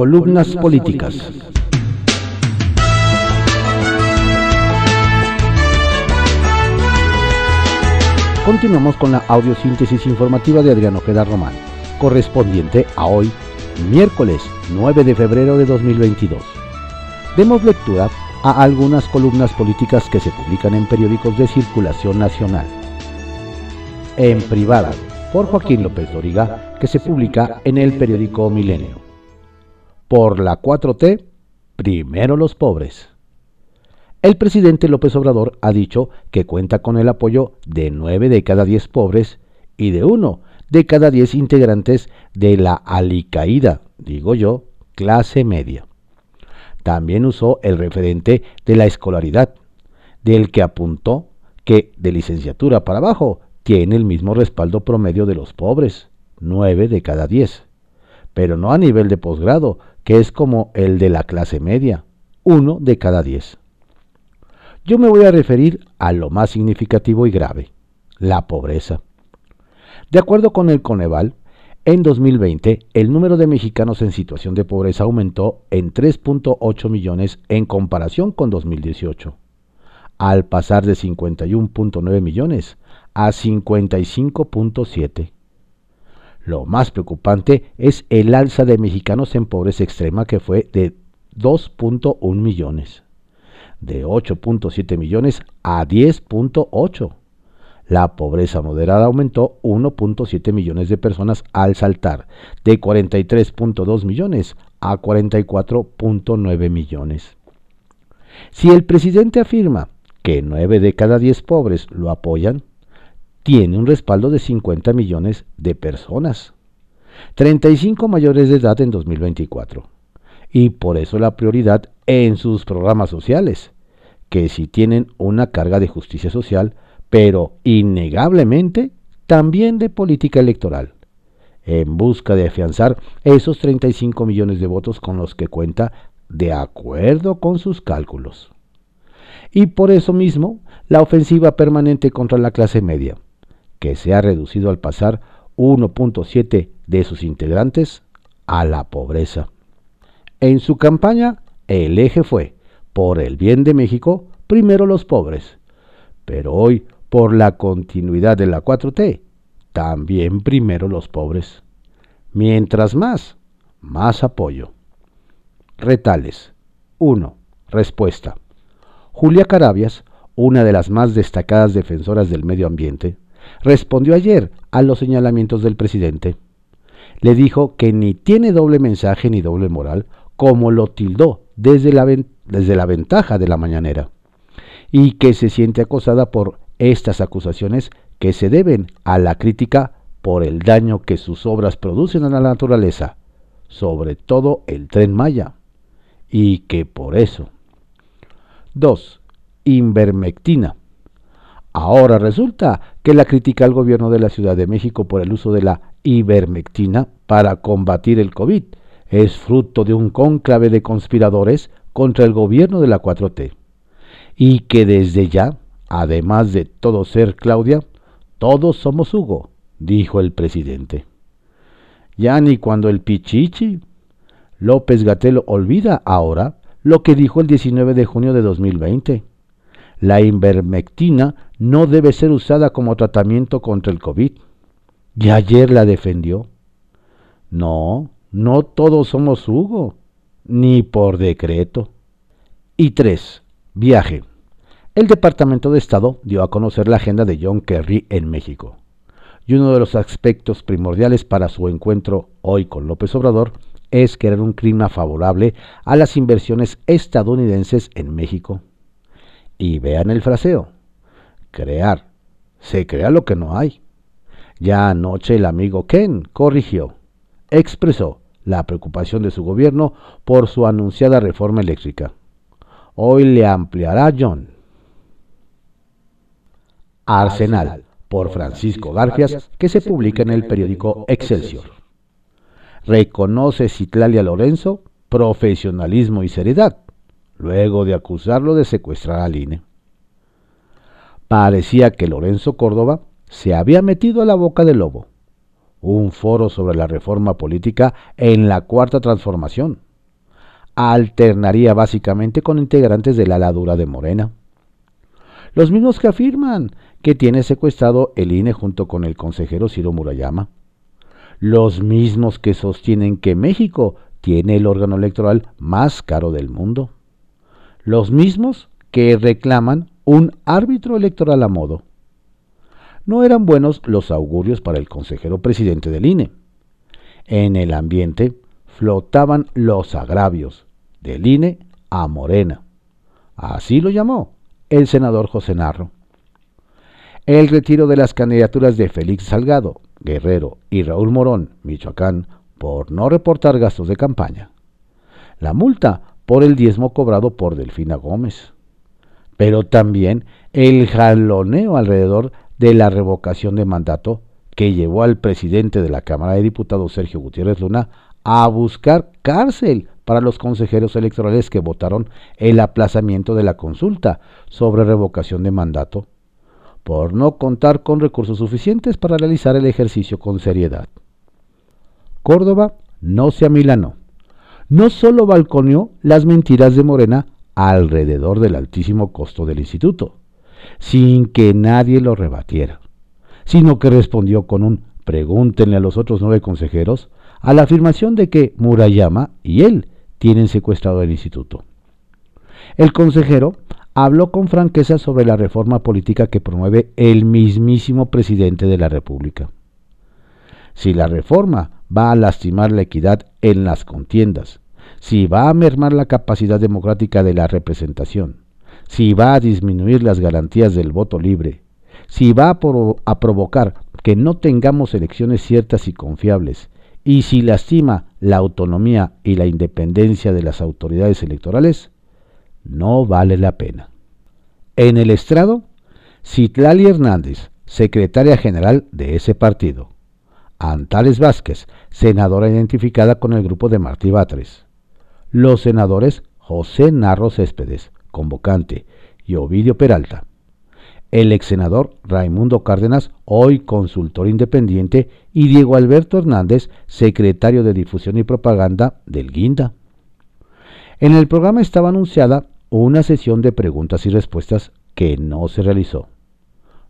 Columnas políticas. Continuamos con la audiosíntesis informativa de Adriano Ojeda Román, correspondiente a hoy, miércoles 9 de febrero de 2022. Demos lectura a algunas columnas políticas que se publican en periódicos de circulación nacional. En privada, por Joaquín López Doriga, que se publica en el periódico Milenio. Por la 4T, primero los pobres. El presidente López Obrador ha dicho que cuenta con el apoyo de 9 de cada 10 pobres y de 1 de cada 10 integrantes de la alicaída, digo yo, clase media. También usó el referente de la escolaridad, del que apuntó que de licenciatura para abajo tiene el mismo respaldo promedio de los pobres, 9 de cada 10, pero no a nivel de posgrado, que es como el de la clase media, 1 de cada 10. Yo me voy a referir a lo más significativo y grave, la pobreza. De acuerdo con el Coneval, en 2020 el número de mexicanos en situación de pobreza aumentó en 3.8 millones en comparación con 2018, al pasar de 51.9 millones a 55.7. Lo más preocupante es el alza de mexicanos en pobreza extrema que fue de 2.1 millones de 8.7 millones a 10.8. La pobreza moderada aumentó 1.7 millones de personas al saltar de 43.2 millones a 44.9 millones. Si el presidente afirma que 9 de cada 10 pobres lo apoyan, tiene un respaldo de 50 millones de personas, 35 mayores de edad en 2024 y por eso la prioridad en sus programas sociales, que si tienen una carga de justicia social, pero innegablemente también de política electoral, en busca de afianzar esos 35 millones de votos con los que cuenta de acuerdo con sus cálculos. Y por eso mismo, la ofensiva permanente contra la clase media, que se ha reducido al pasar 1.7 de sus integrantes a la pobreza. En su campaña, el eje fue, por el bien de México, primero los pobres. Pero hoy, por la continuidad de la 4T, también primero los pobres. Mientras más, más apoyo. Retales. 1. Respuesta. Julia Carabias, una de las más destacadas defensoras del medio ambiente, respondió ayer a los señalamientos del presidente. Le dijo que ni tiene doble mensaje ni doble moral como lo tildó desde la, desde la ventaja de la mañanera, y que se siente acosada por estas acusaciones que se deben a la crítica por el daño que sus obras producen a la naturaleza, sobre todo el tren Maya, y que por eso. 2. Invermectina. Ahora resulta que la critica al gobierno de la Ciudad de México por el uso de la ivermectina para combatir el COVID es fruto de un cónclave de conspiradores contra el gobierno de la 4T, y que desde ya, además de todo ser Claudia, todos somos Hugo, dijo el presidente. Ya ni cuando el Pichichi. López Gatelo olvida ahora lo que dijo el 19 de junio de 2020. La invermectina no debe ser usada como tratamiento contra el COVID. Y ayer la defendió. No, no todos somos Hugo, ni por decreto. Y 3. Viaje. El Departamento de Estado dio a conocer la agenda de John Kerry en México. Y uno de los aspectos primordiales para su encuentro hoy con López Obrador es crear un clima favorable a las inversiones estadounidenses en México. Y vean el fraseo. Crear. Se crea lo que no hay. Ya anoche el amigo Ken corrigió. Expresó la preocupación de su gobierno por su anunciada reforma eléctrica. Hoy le ampliará John. Arsenal, por Francisco Garfias, que se publica en el periódico Excelsior. Reconoce Citlalia Lorenzo profesionalismo y seriedad, luego de acusarlo de secuestrar al INE. Parecía que Lorenzo Córdoba se había metido a la boca del lobo un foro sobre la reforma política en la cuarta transformación, alternaría básicamente con integrantes de la ladura de Morena. Los mismos que afirman que tiene secuestrado el INE junto con el consejero Ciro Murayama. Los mismos que sostienen que México tiene el órgano electoral más caro del mundo. Los mismos que reclaman un árbitro electoral a modo. No eran buenos los augurios para el consejero presidente del INE. En el ambiente flotaban los agravios del INE a Morena. Así lo llamó el senador José Narro. El retiro de las candidaturas de Félix Salgado, Guerrero y Raúl Morón, Michoacán, por no reportar gastos de campaña. La multa por el diezmo cobrado por Delfina Gómez. Pero también el jaloneo alrededor de la revocación de mandato que llevó al presidente de la Cámara de Diputados, Sergio Gutiérrez Luna, a buscar cárcel para los consejeros electorales que votaron el aplazamiento de la consulta sobre revocación de mandato, por no contar con recursos suficientes para realizar el ejercicio con seriedad. Córdoba no se amilanó. No solo balconeó las mentiras de Morena alrededor del altísimo costo del instituto, sin que nadie lo rebatiera, sino que respondió con un pregúntenle a los otros nueve consejeros a la afirmación de que Murayama y él tienen secuestrado el instituto. El consejero habló con franqueza sobre la reforma política que promueve el mismísimo presidente de la República. Si la reforma va a lastimar la equidad en las contiendas, si va a mermar la capacidad democrática de la representación, si va a disminuir las garantías del voto libre, si va a, provocar que no tengamos elecciones ciertas y confiables, y si lastima la autonomía y la independencia de las autoridades electorales, no vale la pena. En el estrado, Citlali Hernández, secretaria general de ese partido. Antales Vázquez, senadora identificada con el grupo de Martí Batres. Los senadores José Narro Céspedes, convocante, y Ovidio Peralta el ex senador Raimundo Cárdenas, hoy consultor independiente, y Diego Alberto Hernández, secretario de Difusión y Propaganda del Guinda. En el programa estaba anunciada una sesión de preguntas y respuestas que no se realizó.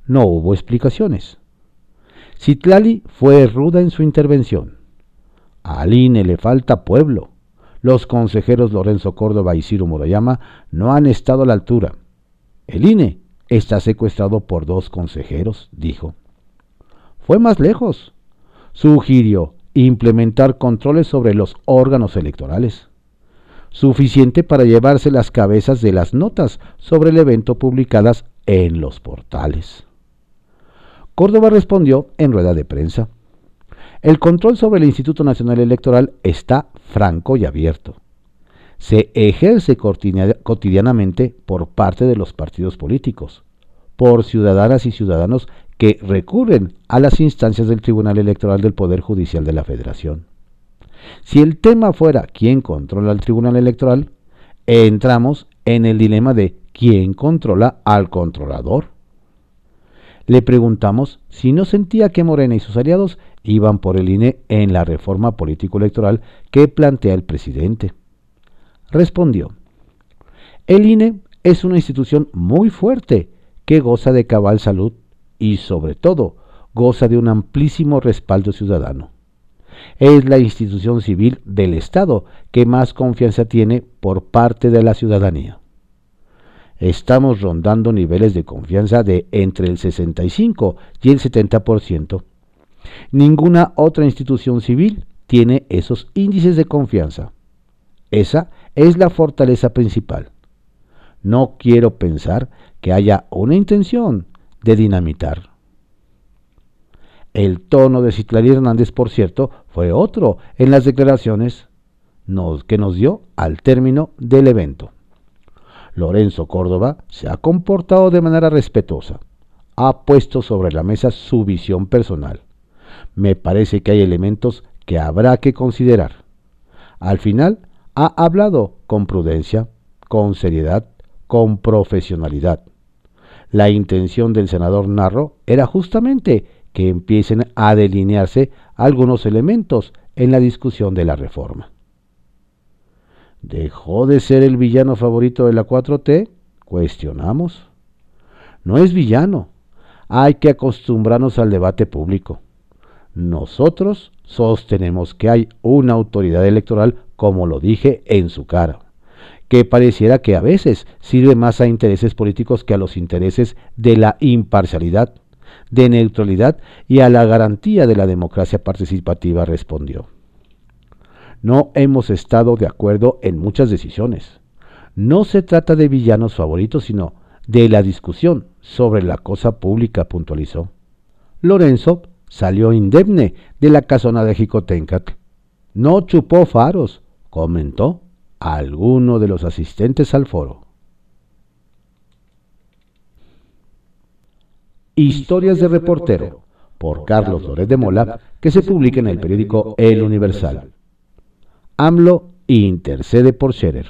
No hubo explicaciones. Citlali fue ruda en su intervención. Al INE le falta pueblo. Los consejeros Lorenzo Córdoba y Ciro Murayama no han estado a la altura. El INE Está secuestrado por dos consejeros, dijo. Fue más lejos. Sugirió implementar controles sobre los órganos electorales, suficiente para llevarse las cabezas de las notas sobre el evento publicadas en los portales. Córdoba respondió en rueda de prensa. El control sobre el Instituto Nacional Electoral está franco y abierto. Se ejerce cotidianamente por parte de los partidos políticos, por ciudadanas y ciudadanos que recurren a las instancias del Tribunal Electoral del Poder Judicial de la Federación. Si el tema fuera quién controla al Tribunal Electoral, entramos en el dilema de quién controla al controlador. Le preguntamos si no sentía que Morena y sus aliados iban por el INE en la reforma político-electoral que plantea el presidente. Respondió, el INE es una institución muy fuerte que goza de cabal salud y sobre todo goza de un amplísimo respaldo ciudadano. Es la institución civil del Estado que más confianza tiene por parte de la ciudadanía. Estamos rondando niveles de confianza de entre el 65 y el 70%. Ninguna otra institución civil tiene esos índices de confianza. Esa es la fortaleza principal. No quiero pensar que haya una intención de dinamitar. El tono de Citlali Hernández, por cierto, fue otro en las declaraciones que nos dio al término del evento. Lorenzo Córdoba se ha comportado de manera respetuosa. Ha puesto sobre la mesa su visión personal. Me parece que hay elementos que habrá que considerar. Al final, ha hablado con prudencia, con seriedad con profesionalidad. La intención del senador Narro era justamente que empiecen a delinearse algunos elementos en la discusión de la reforma. ¿Dejó de ser el villano favorito de la 4T? Cuestionamos. No es villano. Hay que acostumbrarnos al debate público. Nosotros sostenemos que hay una autoridad electoral, como lo dije, en su cara, que pareciera que a veces sirve más a intereses políticos que a los intereses de la imparcialidad, de neutralidad y a la garantía de la democracia participativa, respondió. No hemos estado de acuerdo en muchas decisiones. No se trata de villanos favoritos, sino de la discusión sobre la cosa pública, puntualizó. Lorenzo salió indemne de la casona de Jicotencat. No chupó faros, comentó alguno de los asistentes al foro. Historias de reportero, por Carlos Loret de Mola, que se publica en el periódico El Universal. AMLO intercede por Scherer.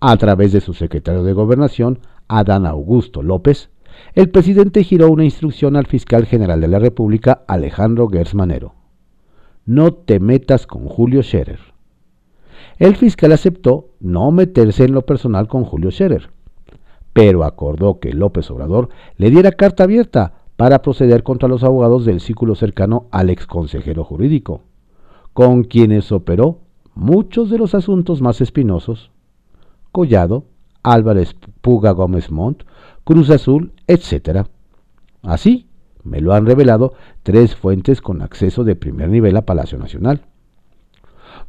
A través de su secretario de Gobernación, Adán Augusto López, el presidente giró una instrucción al fiscal general de la República, Alejandro Gersmanero. No te metas con Julio Scherer. El fiscal aceptó no meterse en lo personal con Julio Scherer, pero acordó que López Obrador le diera carta abierta para proceder contra los abogados del círculo cercano al ex consejero jurídico con quienes operó muchos de los asuntos más espinosos, Collado, Álvarez Puga Gómez Montt, Cruz Azul, etc. Así me lo han revelado tres fuentes con acceso de primer nivel a Palacio Nacional.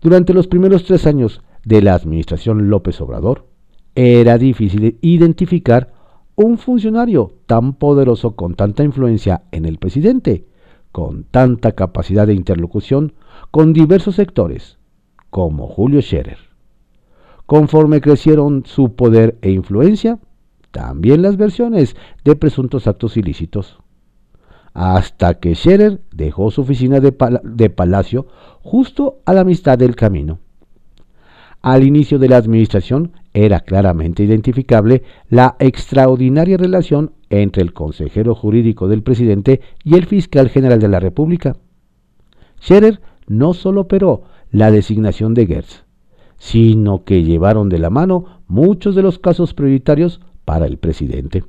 Durante los primeros tres años de la administración López Obrador, era difícil identificar un funcionario tan poderoso con tanta influencia en el presidente, con tanta capacidad de interlocución con diversos sectores, como Julio Scherer. Conforme crecieron su poder e influencia, también las versiones de presuntos actos ilícitos. Hasta que Scherer dejó su oficina de, de palacio justo a la mitad del camino. Al inicio de la administración era claramente identificable la extraordinaria relación entre el consejero jurídico del presidente y el fiscal general de la República. Scherer no solo operó la designación de Gertz, sino que llevaron de la mano muchos de los casos prioritarios para el presidente.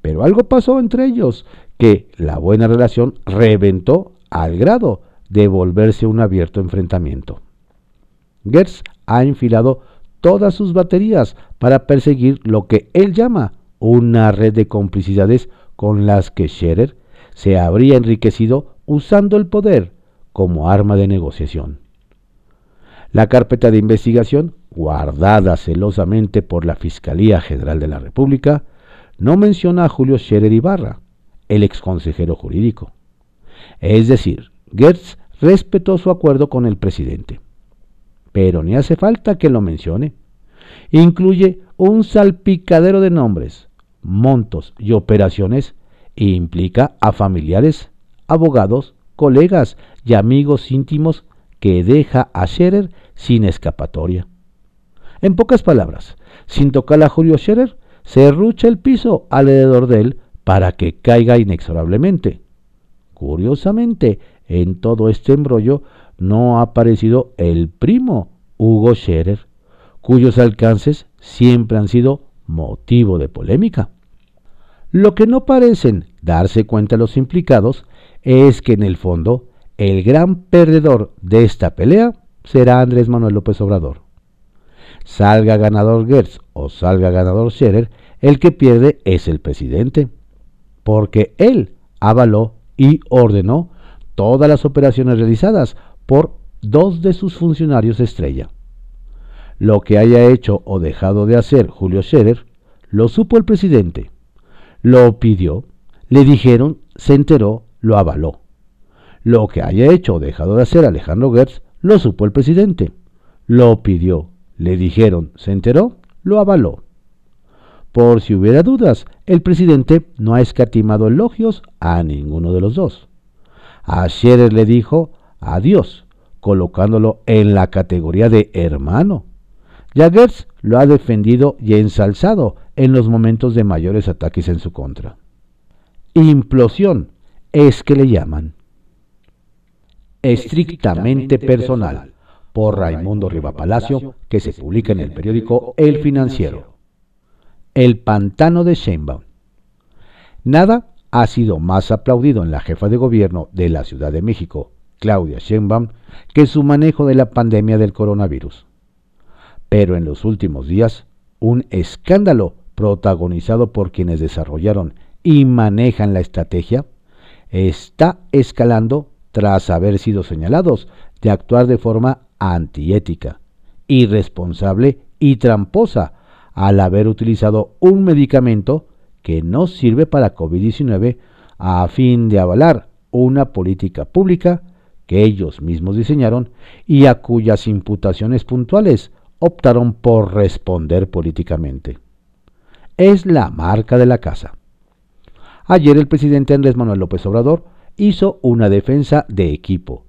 Pero algo pasó entre ellos, que la buena relación reventó al grado de volverse un abierto enfrentamiento. Gertz ha enfilado todas sus baterías para perseguir lo que él llama una red de complicidades con las que Scherer se habría enriquecido usando el poder como arma de negociación. La carpeta de investigación, guardada celosamente por la Fiscalía General de la República, no menciona a Julio Scherer Ibarra, el exconsejero jurídico. Es decir, Gertz respetó su acuerdo con el presidente. Pero ni hace falta que lo mencione. Incluye un salpicadero de nombres, montos y operaciones e implica a familiares, abogados, colegas y amigos íntimos que deja a Scherer sin escapatoria. En pocas palabras, sin tocar a Julio Scherer, se rucha el piso alrededor de él para que caiga inexorablemente. Curiosamente, en todo este embrollo no ha aparecido el primo Hugo Scherer, cuyos alcances siempre han sido motivo de polémica. Lo que no parecen darse cuenta los implicados es que en el fondo el gran perdedor de esta pelea será Andrés Manuel López Obrador. Salga ganador Gertz o salga ganador Scherer, el que pierde es el presidente, porque él avaló y ordenó todas las operaciones realizadas por dos de sus funcionarios estrella. Lo que haya hecho o dejado de hacer Julio Scherer, lo supo el presidente, lo pidió, le dijeron, se enteró, lo avaló. Lo que haya hecho o dejado de hacer Alejandro Gertz, lo supo el presidente. Lo pidió, le dijeron, se enteró, lo avaló. Por si hubiera dudas, el presidente no ha escatimado elogios a ninguno de los dos. A Scherer le dijo adiós, colocándolo en la categoría de hermano. Y a Gertz lo ha defendido y ensalzado en los momentos de mayores ataques en su contra. Implosión es que le llaman estrictamente personal, por Raimundo Rivapalacio, que se publica en el periódico El Financiero. El pantano de Sheinbaum. Nada ha sido más aplaudido en la jefa de gobierno de la Ciudad de México, Claudia Sheinbaum, que su manejo de la pandemia del coronavirus. Pero en los últimos días, un escándalo protagonizado por quienes desarrollaron y manejan la estrategia está escalando tras haber sido señalados de actuar de forma antiética, irresponsable y tramposa al haber utilizado un medicamento que no sirve para COVID-19 a fin de avalar una política pública que ellos mismos diseñaron y a cuyas imputaciones puntuales optaron por responder políticamente. Es la marca de la casa. Ayer el presidente Andrés Manuel López Obrador hizo una defensa de equipo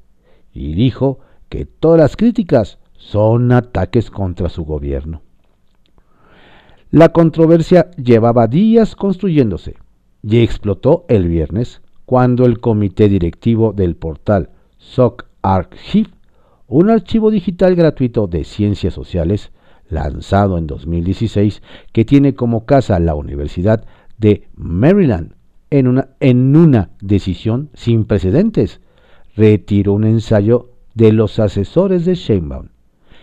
y dijo que todas las críticas son ataques contra su gobierno. La controversia llevaba días construyéndose y explotó el viernes cuando el comité directivo del portal SOC Archive, un archivo digital gratuito de ciencias sociales lanzado en 2016 que tiene como casa la Universidad de Maryland en una, en una decisión sin precedentes, retiró un ensayo de los asesores de Sheinbaum,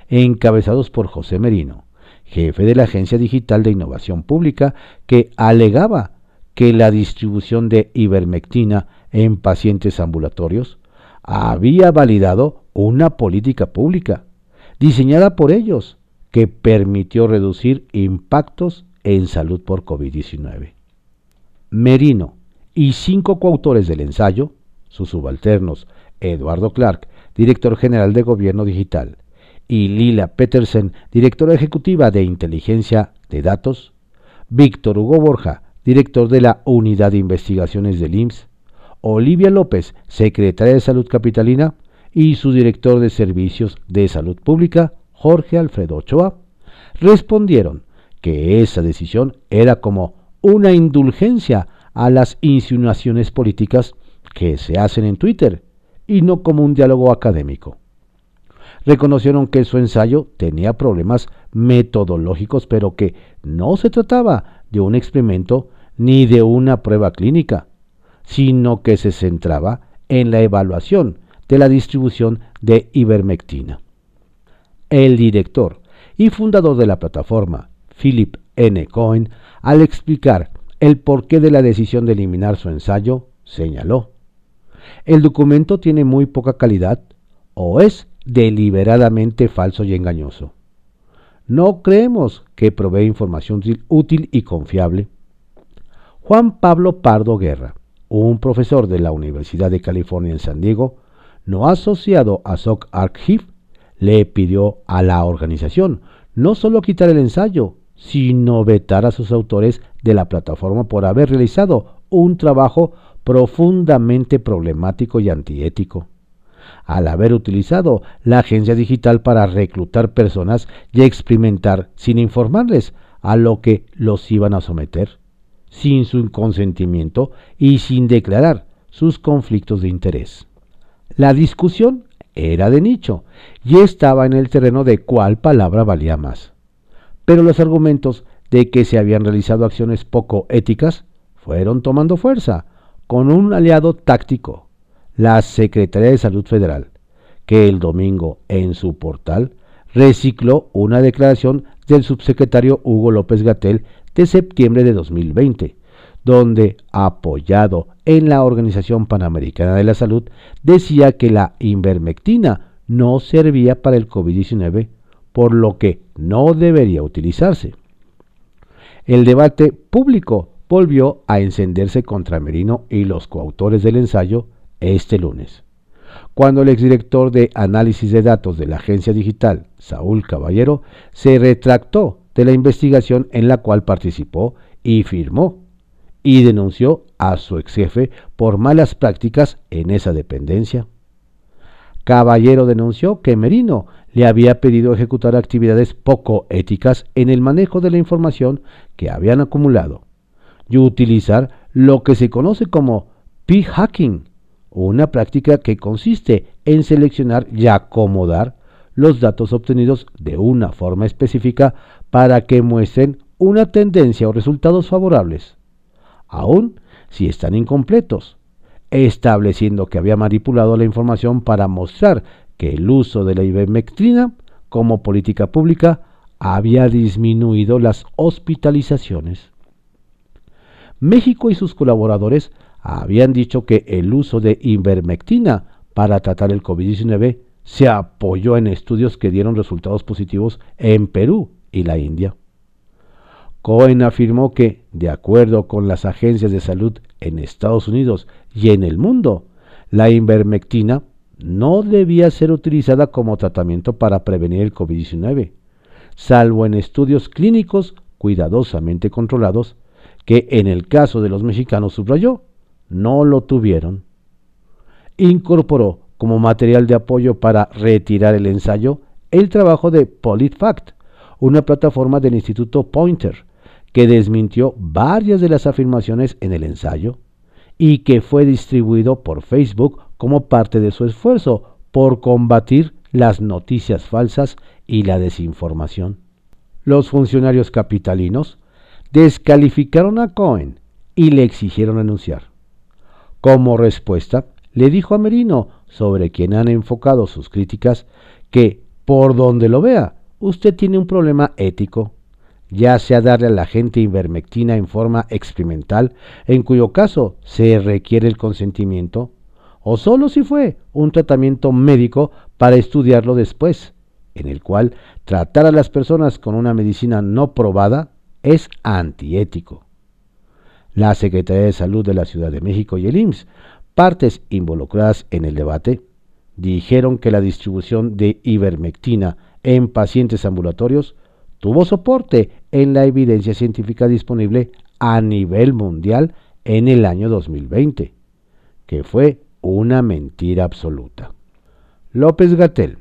encabezados por José Merino, jefe de la Agencia Digital de Innovación Pública, que alegaba que la distribución de ivermectina en pacientes ambulatorios había validado una política pública diseñada por ellos que permitió reducir impactos en salud por COVID-19. Merino y cinco coautores del ensayo, sus subalternos Eduardo Clark, director general de Gobierno Digital, y Lila Petersen, directora ejecutiva de Inteligencia de Datos, Víctor Hugo Borja, director de la Unidad de Investigaciones del IMSS, Olivia López, secretaria de Salud Capitalina, y su director de Servicios de Salud Pública, Jorge Alfredo Ochoa, respondieron que esa decisión era como una indulgencia a las insinuaciones políticas que se hacen en Twitter y no como un diálogo académico. Reconocieron que su ensayo tenía problemas metodológicos, pero que no se trataba de un experimento ni de una prueba clínica, sino que se centraba en la evaluación de la distribución de ivermectina. El director y fundador de la plataforma, Philip N. Cohen, al explicar el porqué de la decisión de eliminar su ensayo, señaló, el documento tiene muy poca calidad o es deliberadamente falso y engañoso. No creemos que provee información útil y confiable. Juan Pablo Pardo Guerra, un profesor de la Universidad de California en San Diego, no asociado a SOC Archive, le pidió a la organización no solo quitar el ensayo, sino vetar a sus autores de la plataforma por haber realizado un trabajo profundamente problemático y antiético. Al haber utilizado la agencia digital para reclutar personas y experimentar sin informarles a lo que los iban a someter, sin su consentimiento y sin declarar sus conflictos de interés. La discusión era de nicho y estaba en el terreno de cuál palabra valía más. Pero los argumentos de que se habían realizado acciones poco éticas fueron tomando fuerza con un aliado táctico, la Secretaría de Salud Federal, que el domingo en su portal recicló una declaración del subsecretario Hugo López Gatel de septiembre de 2020, donde, apoyado en la Organización Panamericana de la Salud, decía que la invermectina no servía para el COVID-19, por lo que no debería utilizarse. El debate público volvió a encenderse contra Merino y los coautores del ensayo este lunes, cuando el exdirector de análisis de datos de la agencia digital, Saúl Caballero, se retractó de la investigación en la cual participó y firmó y denunció a su ex jefe por malas prácticas en esa dependencia. Caballero denunció que Merino le había pedido ejecutar actividades poco éticas en el manejo de la información que habían acumulado y utilizar lo que se conoce como p-hacking, una práctica que consiste en seleccionar y acomodar los datos obtenidos de una forma específica para que muestren una tendencia o resultados favorables, aun si están incompletos, estableciendo que había manipulado la información para mostrar que el uso de la ivermectrina como política pública había disminuido las hospitalizaciones. México y sus colaboradores habían dicho que el uso de ivermectina para tratar el COVID-19 se apoyó en estudios que dieron resultados positivos en Perú y la India. Cohen afirmó que, de acuerdo con las agencias de salud en Estados Unidos y en el mundo, la ivermectina no debía ser utilizada como tratamiento para prevenir el COVID-19, salvo en estudios clínicos cuidadosamente controlados, que en el caso de los mexicanos subrayó, no lo tuvieron. Incorporó como material de apoyo para retirar el ensayo el trabajo de PolitFact, una plataforma del Instituto Pointer, que desmintió varias de las afirmaciones en el ensayo y que fue distribuido por Facebook como parte de su esfuerzo por combatir las noticias falsas y la desinformación. Los funcionarios capitalinos descalificaron a Cohen y le exigieron renunciar. Como respuesta, le dijo a Merino, sobre quien han enfocado sus críticas, que, por donde lo vea, usted tiene un problema ético ya sea darle a la gente ivermectina en forma experimental, en cuyo caso se requiere el consentimiento, o solo si fue un tratamiento médico para estudiarlo después, en el cual tratar a las personas con una medicina no probada es antiético. La Secretaría de Salud de la Ciudad de México y el IMSS, partes involucradas en el debate, dijeron que la distribución de ivermectina en pacientes ambulatorios tuvo soporte en la evidencia científica disponible a nivel mundial en el año 2020, que fue una mentira absoluta. López Gatel,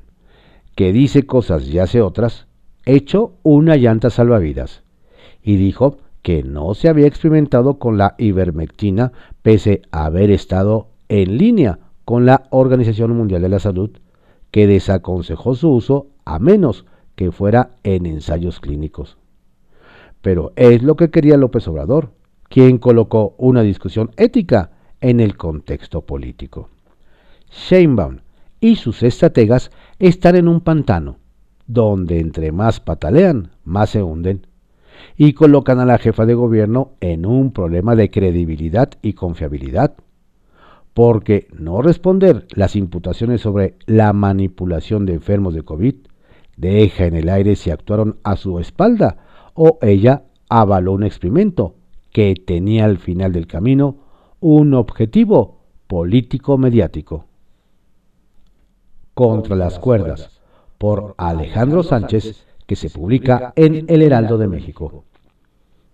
que dice cosas y hace otras, echó una llanta salvavidas y dijo que no se había experimentado con la ivermectina pese a haber estado en línea con la Organización Mundial de la Salud, que desaconsejó su uso a menos que fuera en ensayos clínicos. Pero es lo que quería López Obrador, quien colocó una discusión ética en el contexto político. Sheinbaum y sus estrategas están en un pantano, donde entre más patalean, más se hunden, y colocan a la jefa de gobierno en un problema de credibilidad y confiabilidad, porque no responder las imputaciones sobre la manipulación de enfermos de COVID deja en el aire si actuaron a su espalda o ella avaló un experimento que tenía al final del camino un objetivo político-mediático. Contra las cuerdas, por Alejandro Sánchez, que se publica en El Heraldo de México.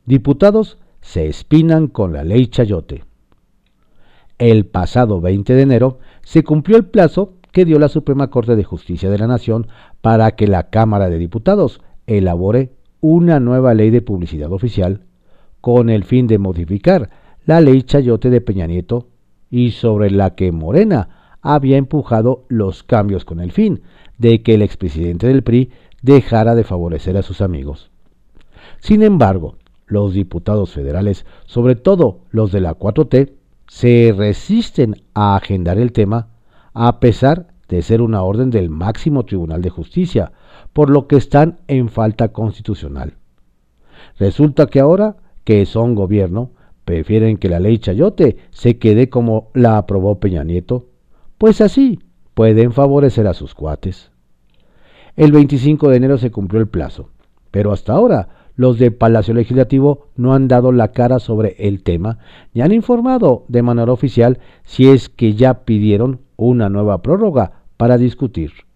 Diputados se espinan con la ley Chayote. El pasado 20 de enero se cumplió el plazo que dio la Suprema Corte de Justicia de la Nación para que la Cámara de Diputados elabore una nueva ley de publicidad oficial con el fin de modificar la ley Chayote de Peña Nieto y sobre la que Morena había empujado los cambios con el fin de que el expresidente del PRI dejara de favorecer a sus amigos. Sin embargo, los diputados federales, sobre todo los de la 4T, se resisten a agendar el tema a pesar de ser una orden del máximo Tribunal de Justicia, por lo que están en falta constitucional. Resulta que ahora que son gobierno, prefieren que la ley Chayote se quede como la aprobó Peña Nieto, pues así pueden favorecer a sus cuates. El 25 de enero se cumplió el plazo, pero hasta ahora los de Palacio Legislativo no han dado la cara sobre el tema ni han informado de manera oficial si es que ya pidieron una nueva prórroga para discutir,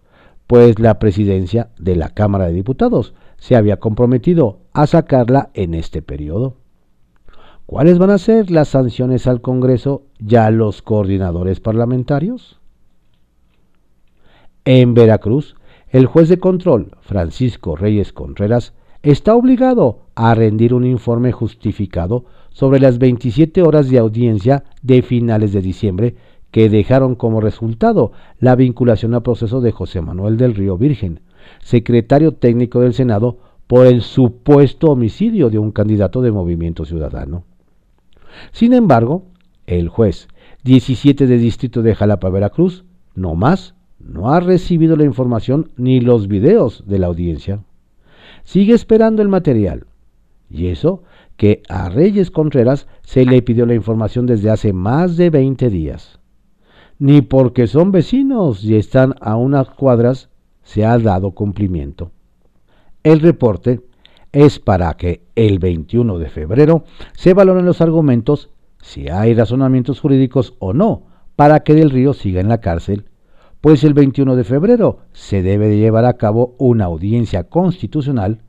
pues la presidencia de la Cámara de Diputados se había comprometido a sacarla en este periodo. ¿Cuáles van a ser las sanciones al Congreso y a los coordinadores parlamentarios? En Veracruz, el juez de control, Francisco Reyes Contreras, está obligado a rendir un informe justificado sobre las 27 horas de audiencia de finales de diciembre que dejaron como resultado la vinculación al proceso de José Manuel del Río Virgen, secretario técnico del Senado, por el supuesto homicidio de un candidato de Movimiento Ciudadano. Sin embargo, el juez 17 de Distrito de Jalapa, Veracruz, no más, no ha recibido la información ni los videos de la audiencia. Sigue esperando el material. Y eso que a Reyes Contreras se le pidió la información desde hace más de 20 días. Ni porque son vecinos y están a unas cuadras se ha dado cumplimiento. El reporte es para que el 21 de febrero se valoren los argumentos, si hay razonamientos jurídicos o no, para que Del Río siga en la cárcel, pues el 21 de febrero se debe de llevar a cabo una audiencia constitucional,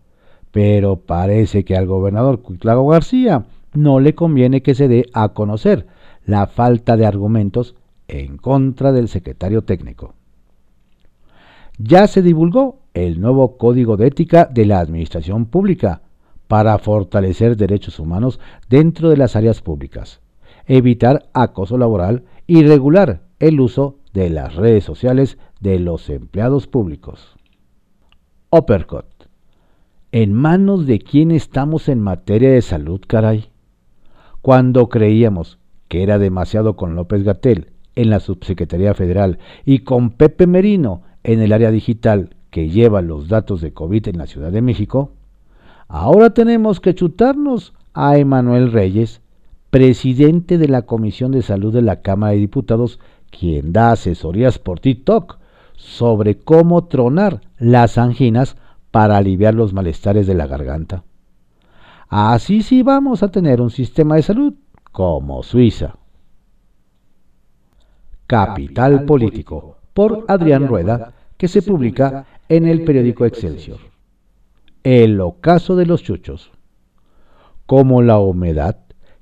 pero parece que al gobernador Cuitlago García no le conviene que se dé a conocer la falta de argumentos en contra del secretario técnico. Ya se divulgó el nuevo Código de Ética de la Administración Pública para fortalecer derechos humanos dentro de las áreas públicas, evitar acoso laboral y regular el uso de las redes sociales de los empleados públicos. Uppercut. ¿En manos de quién estamos en materia de salud, caray? Cuando creíamos que era demasiado con López Gatel en la Subsecretaría Federal y con Pepe Merino en el área digital que lleva los datos de COVID en la Ciudad de México, ahora tenemos que chutarnos a Emanuel Reyes, presidente de la Comisión de Salud de la Cámara de Diputados, quien da asesorías por TikTok sobre cómo tronar las anginas para aliviar los malestares de la garganta. Así sí vamos a tener un sistema de salud como Suiza. Capital Político, por Adrián Rueda, que se publica en el periódico Excelsior. El ocaso de los chuchos. Como la humedad,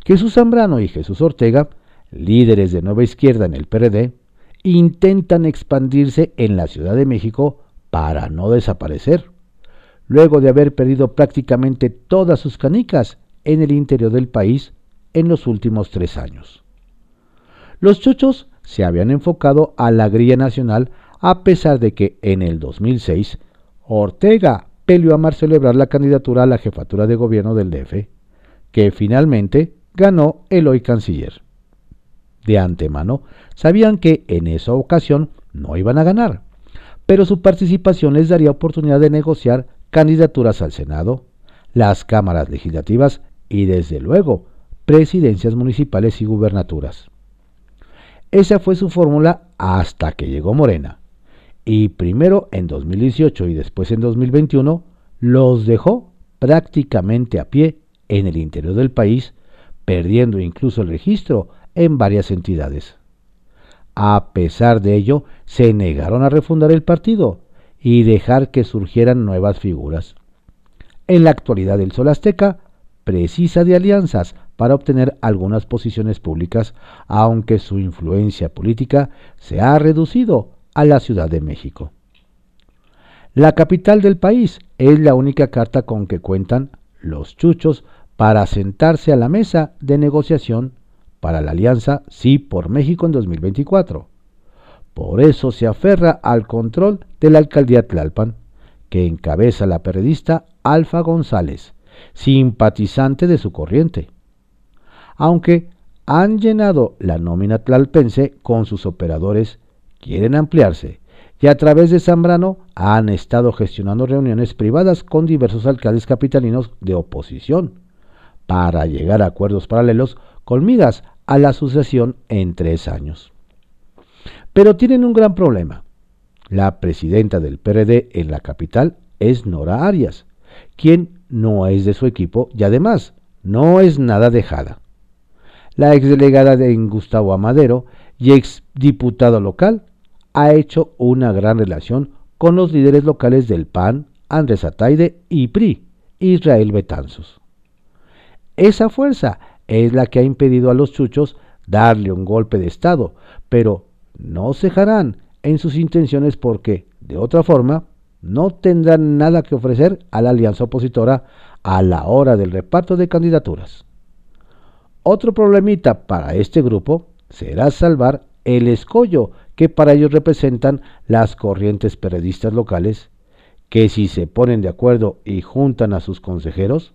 Jesús Zambrano y Jesús Ortega, líderes de Nueva Izquierda en el PRD, intentan expandirse en la Ciudad de México para no desaparecer, luego de haber perdido prácticamente todas sus canicas en el interior del país en los últimos tres años. Los chuchos se habían enfocado a la grilla nacional a pesar de que en el 2006 Ortega peleó a Mar celebrar la candidatura a la jefatura de gobierno del DF, que finalmente ganó el hoy canciller. De antemano sabían que en esa ocasión no iban a ganar, pero su participación les daría oportunidad de negociar candidaturas al Senado, las cámaras legislativas y desde luego presidencias municipales y gubernaturas. Esa fue su fórmula hasta que llegó Morena, y primero en 2018 y después en 2021 los dejó prácticamente a pie en el interior del país, perdiendo incluso el registro en varias entidades. A pesar de ello, se negaron a refundar el partido y dejar que surgieran nuevas figuras. En la actualidad el Sol Azteca precisa de alianzas para obtener algunas posiciones públicas, aunque su influencia política se ha reducido a la Ciudad de México. La capital del país es la única carta con que cuentan los chuchos para sentarse a la mesa de negociación para la alianza Sí por México en 2024. Por eso se aferra al control de la alcaldía Tlalpan, que encabeza la periodista Alfa González, simpatizante de su corriente. Aunque han llenado la nómina tlalpense con sus operadores quieren ampliarse y a través de Zambrano han estado gestionando reuniones privadas con diversos alcaldes capitalinos de oposición para llegar a acuerdos paralelos con migas a la sucesión en tres años. Pero tienen un gran problema. La presidenta del PRD en la capital es Nora Arias, quien no es de su equipo y además no es nada dejada. La exdelegada de Gustavo Amadero y exdiputado local ha hecho una gran relación con los líderes locales del PAN, Andrés Ataide y PRI, Israel Betanzos. Esa fuerza es la que ha impedido a los chuchos darle un golpe de Estado, pero no cejarán en sus intenciones porque, de otra forma, no tendrán nada que ofrecer a la alianza opositora a la hora del reparto de candidaturas. Otro problemita para este grupo será salvar el escollo que para ellos representan las corrientes periodistas locales, que si se ponen de acuerdo y juntan a sus consejeros,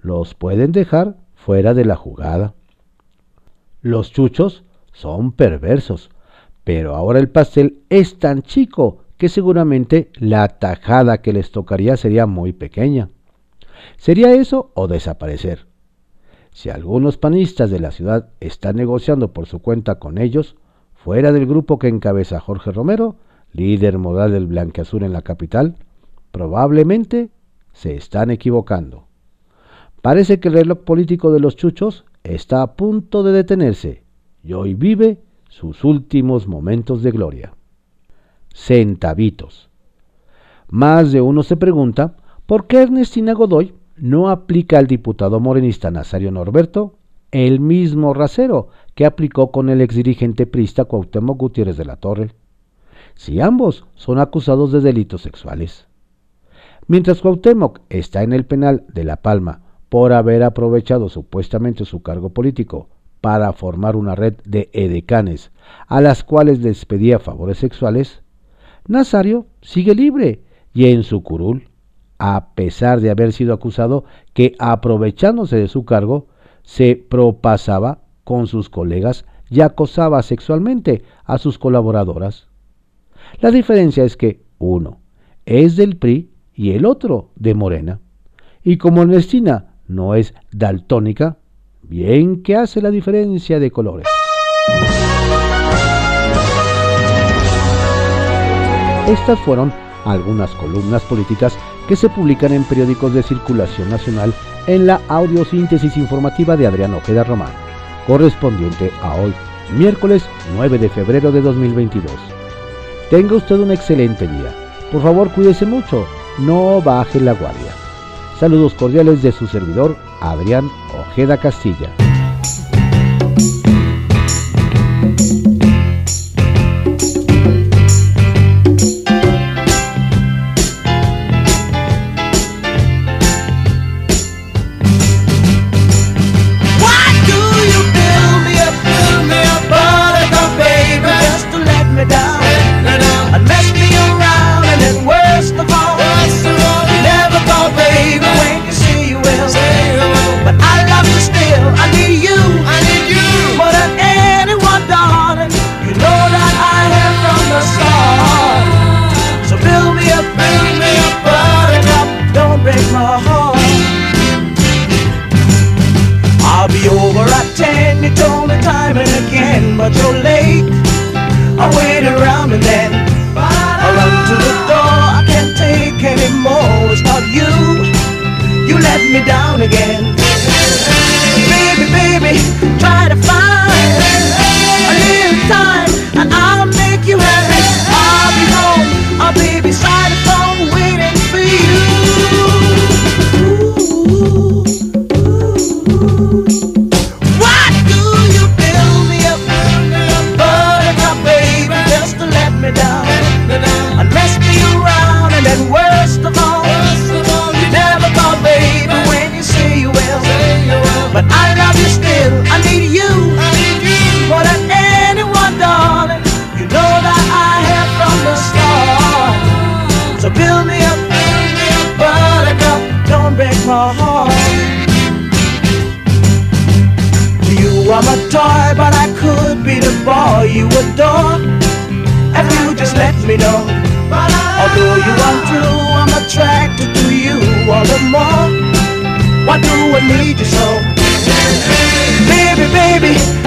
los pueden dejar fuera de la jugada. Los chuchos son perversos, pero ahora el pastel es tan chico que seguramente la tajada que les tocaría sería muy pequeña. Sería eso o desaparecer. Si algunos panistas de la ciudad están negociando por su cuenta con ellos, fuera del grupo que encabeza Jorge Romero, líder modal del Blanqueazul en la capital, probablemente se están equivocando. Parece que el reloj político de los chuchos está a punto de detenerse y hoy vive sus últimos momentos de gloria. Centavitos. Más de uno se pregunta por qué Ernestina Godoy no aplica al diputado morenista Nazario Norberto el mismo rasero que aplicó con el exdirigente prista Cuauhtémoc Gutiérrez de la Torre, si ambos son acusados de delitos sexuales. Mientras Cuauhtémoc está en el penal de La Palma por haber aprovechado supuestamente su cargo político para formar una red de edecanes a las cuales les pedía favores sexuales, Nazario sigue libre y en su curul, a pesar de haber sido acusado que aprovechándose de su cargo, se propasaba con sus colegas y acosaba sexualmente a sus colaboradoras. La diferencia es que uno es del PRI y el otro de Morena. Y como Ernestina no es daltónica, bien que hace la diferencia de colores. Estas fueron algunas columnas políticas que se publican en periódicos de circulación nacional en la audiosíntesis informativa de Adrián Ojeda Román, correspondiente a hoy, miércoles 9 de febrero de 2022. Tenga usted un excelente día. Por favor, cuídese mucho, no baje la guardia. Saludos cordiales de su servidor, Adrián Ojeda Castilla. let me know. Although you are true, I'm attracted to you all the more. Why do I need you so? Baby, baby.